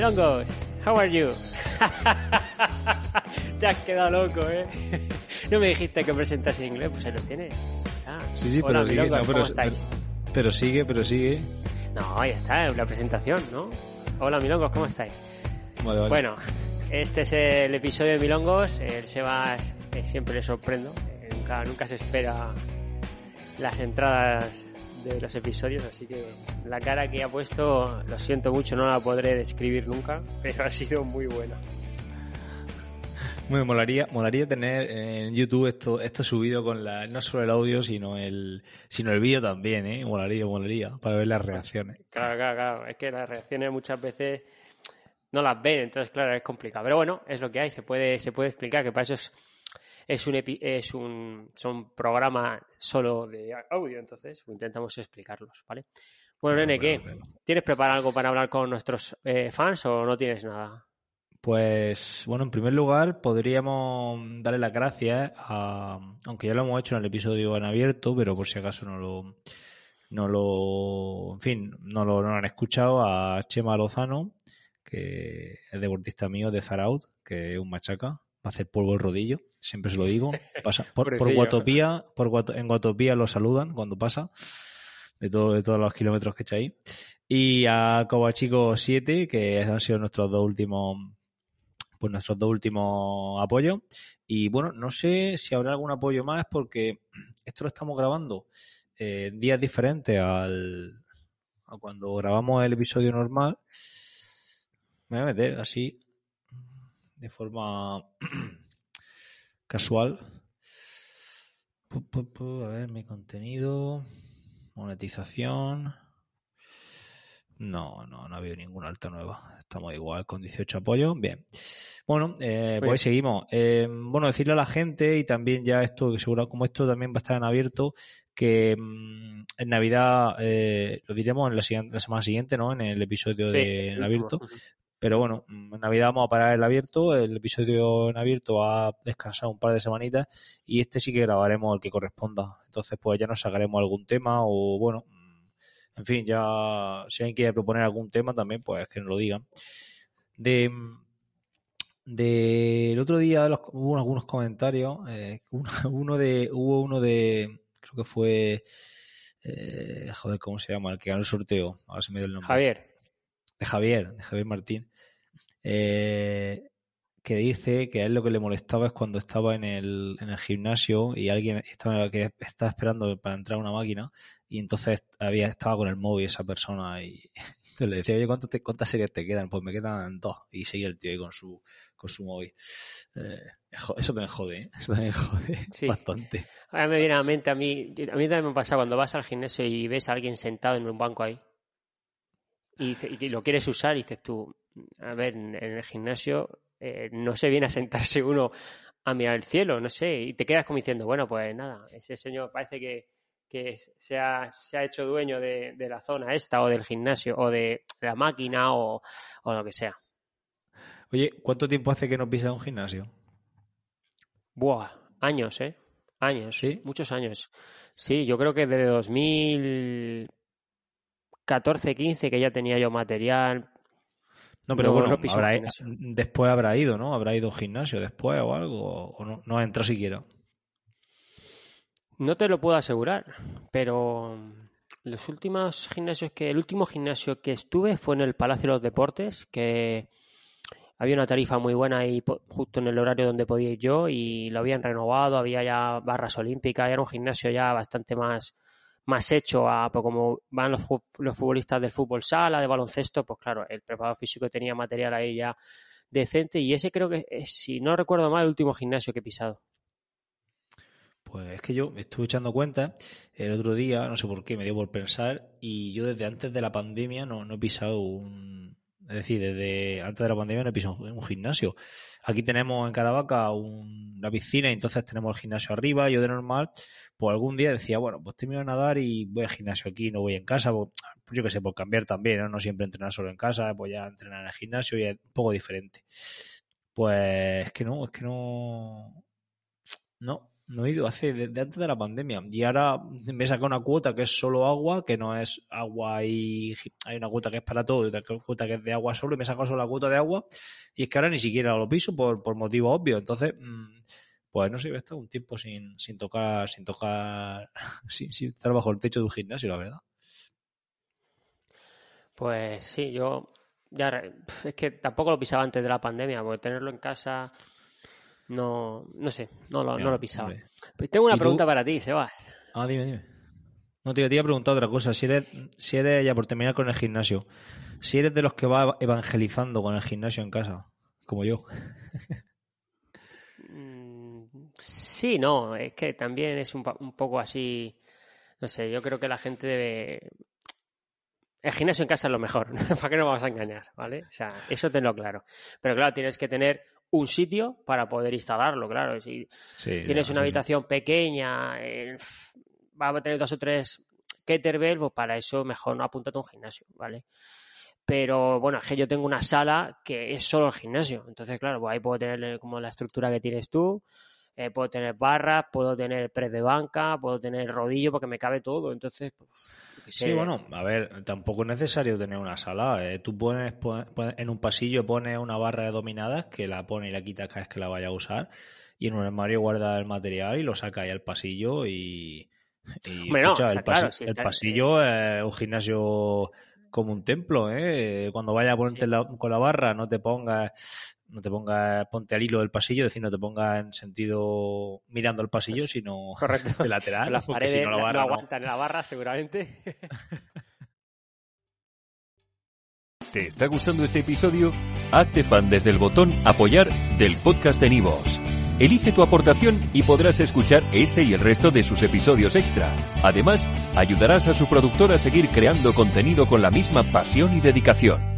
How are you? Te has quedado loco, ¿eh? No me dijiste que presentas en inglés, pues ahí lo tienes. Ah, Sí, sí, hola, pero sigue. milongos, no, ¿cómo pero, estáis? pero sigue, pero sigue. No, ya está, es la presentación, ¿no? Hola, milongos, ¿cómo estáis? Vale, vale. Bueno, este es el episodio de Milongos. El Sebas eh, siempre le sorprendo. eh, Nunca, nunca se espera las entradas de los episodios, así que la cara que ha puesto, lo siento mucho, no la podré describir nunca, pero ha sido muy buena. Me molaría, molaría tener en YouTube esto, esto subido con la, no solo el audio, sino el, sino el vídeo también, eh. Molaría, molaría, para ver las reacciones. Claro, claro, claro. Es que las reacciones muchas veces no las ven, entonces, claro, es complicado. Pero bueno, es lo que hay, se puede, se puede explicar que para eso es, es un epi- es un son programa solo de audio, entonces intentamos explicarlos, ¿vale? Bueno, nene, ¿qué? Bueno, bueno. ¿Tienes preparado algo para hablar con nuestros eh, fans o no tienes nada? Pues, bueno, en primer lugar, podríamos darle las gracias a, aunque ya lo hemos hecho en el episodio en abierto, pero por si acaso no lo, no lo, en fin, no lo, no lo han escuchado, a Chema Lozano, que es deportista mío de Zaraut, que es un machaca, va a hacer polvo el rodillo, siempre se lo digo, pasa por. Guatopía, por Guato- en Guatopía lo saludan cuando pasa, de, todo, de todos los kilómetros que echa ahí. Y a Cobachico 7, que han sido nuestros dos últimos pues nuestros dos últimos apoyos. Y bueno, no sé si habrá algún apoyo más porque esto lo estamos grabando eh, en días diferentes al, a cuando grabamos el episodio normal. Me voy a meter así, de forma casual. A ver, mi contenido, monetización. No, no, no ha habido ninguna alta nueva. Estamos igual con 18 apoyos. Bien. Bueno, eh, pues ahí seguimos. Eh, bueno, decirle a la gente y también ya esto, que seguro como esto también va a estar en abierto, que mm, en Navidad eh, lo diremos en la, la semana siguiente, ¿no? En el episodio de en abierto. Pero bueno, en Navidad vamos a parar el abierto, el episodio en abierto va a descansar un par de semanitas y este sí que grabaremos el que corresponda. Entonces pues ya nos sacaremos algún tema o bueno, en fin, ya si alguien quiere proponer algún tema también pues que nos lo digan. De, el otro día los- hubo algunos comentarios, eh, uno de, hubo uno de, creo que fue, eh, joder, ¿cómo se llama? El que ganó el sorteo, ahora se me dio el nombre Javier, de Javier, de Javier Martín, eh, que dice que a él lo que le molestaba es cuando estaba en el, en el gimnasio y alguien estaba, que estaba esperando para entrar a una máquina y entonces había, estaba con el móvil esa persona y entonces le decía, oye, ¿cuánto te- ¿cuántas series te quedan? Pues me quedan dos. Y seguía el tío ahí con su, con su móvil. Eh, eso también jode, ¿eh? Eso también jode Sí. bastante. ahora me viene a la mente a mí, a mí también me pasa cuando vas al gimnasio y ves a alguien sentado en un banco ahí y, lo quieres usar y dices tú, a ver, en el gimnasio eh, no se viene a sentarse uno a mirar el cielo, no sé, y te quedas como diciendo, bueno, pues nada, ese señor parece que, que se, ha, se ha hecho dueño de, de la zona esta o del gimnasio o de la máquina o, o lo que sea. Oye, ¿cuánto tiempo hace que no pisas un gimnasio? Buah, años, ¿eh? Años, ¿Sí? muchos años. Sí, yo creo que desde 2014, 15 que ya tenía yo material. No, pero No, bueno, habrá- después habrá ido, ¿no? Habrá ido a un gimnasio después o algo, o no, no ha entrado siquiera. No te lo puedo asegurar, pero los últimos gimnasios que, el último gimnasio que estuve fue en el Palacio de los Deportes, que había una tarifa muy buena ahí po- justo en el horario donde podía ir yo y lo habían renovado, había ya barras olímpicas, era un gimnasio ya bastante más, más hecho a, pues como van los, los futbolistas del fútbol sala, de baloncesto, pues claro, el preparador físico tenía material ahí ya decente y ese creo que, si no recuerdo mal, el último gimnasio que he pisado. Pues es que yo me estuve echando cuenta el otro día, no sé por qué, me dio por pensar, y yo desde antes de la pandemia no, no he pisado un. Es decir, desde antes de la pandemia no he pisado un, un gimnasio. Aquí tenemos en Caravaca un- una piscina y entonces tenemos el gimnasio arriba. Yo de normal, pues algún día decía, bueno, pues termino de nadar y voy al gimnasio aquí, no voy en casa. Pues, pues yo qué sé, por cambiar también, ¿no? No siempre entrenar solo en casa, pues ya entrenar en el gimnasio y es un poco diferente. Pues es que no, es que no. No, No he ido hace desde antes de la pandemia. Y ahora me saca una cuota que es solo agua, que no es agua y hay una cuota que es para todo y otra cuota que es de agua solo, y me saca solo la cuota de agua. Y es que ahora ni siquiera lo piso por, por motivos obvios. Entonces, mm, pues no sé, he estado un tiempo sin, sin tocar, sin tocar, sin, sin estar bajo el techo de un gimnasio, la verdad. Pues sí, yo ya es que tampoco lo pisaba antes de la pandemia, porque tenerlo en casa no, no sé, no lo, no lo pisaba. Pues tengo una pregunta para ti, Seba. Ah, dime, dime. No, te, te iba a preguntar otra cosa. Si eres, si eres, ya por terminar con el gimnasio, si eres de los que va evangelizando con el gimnasio en casa, como yo. Sí, no, es que también es un, un poco así, no sé, yo creo que la gente debe... El gimnasio en casa es lo mejor, ¿para qué nos vamos a engañar? ¿Vale? O sea, eso tenlo claro. Pero claro, tienes que tener un sitio para poder instalarlo, claro. Si Sí, tienes una sí, habitación pequeña, eh, va a tener dos o tres kettlebell, pues para eso mejor no apúntate a un gimnasio, ¿vale? Pero bueno, es que yo tengo una sala que es solo el gimnasio. Entonces, claro, pues ahí puedo tener como la estructura que tienes tú, eh, puedo tener barras, puedo tener press de banca, puedo tener rodillo porque me cabe todo. Entonces, pues, Sí, sé. bueno, a ver, tampoco es necesario tener una sala. eh. Tú pones, pon- pon- en un pasillo pones una barra de dominadas que la pone y la quita cada vez que la vaya a usar. Y en un armario guarda el material y lo saca ahí al pasillo y. y, Hombre, no, escucha, o sea, el, sí, pasillo es un gimnasio como un templo, ¿eh? Cuando vayas a ponerte Sí. la- con la barra, no te pongas. No te pongas, ponte al hilo del pasillo, es decir, no te pongas en sentido mirando al pasillo, sino Correcto. de lateral. Las porque si paredes no, la no barra no. aguantan la barra, seguramente. ¿Te está gustando este episodio? Hazte fan desde el botón Apoyar del podcast de Nivos. Elige tu aportación y podrás escuchar este y el resto de sus episodios extra. Además, ayudarás a su productor a seguir creando contenido con la misma pasión y dedicación.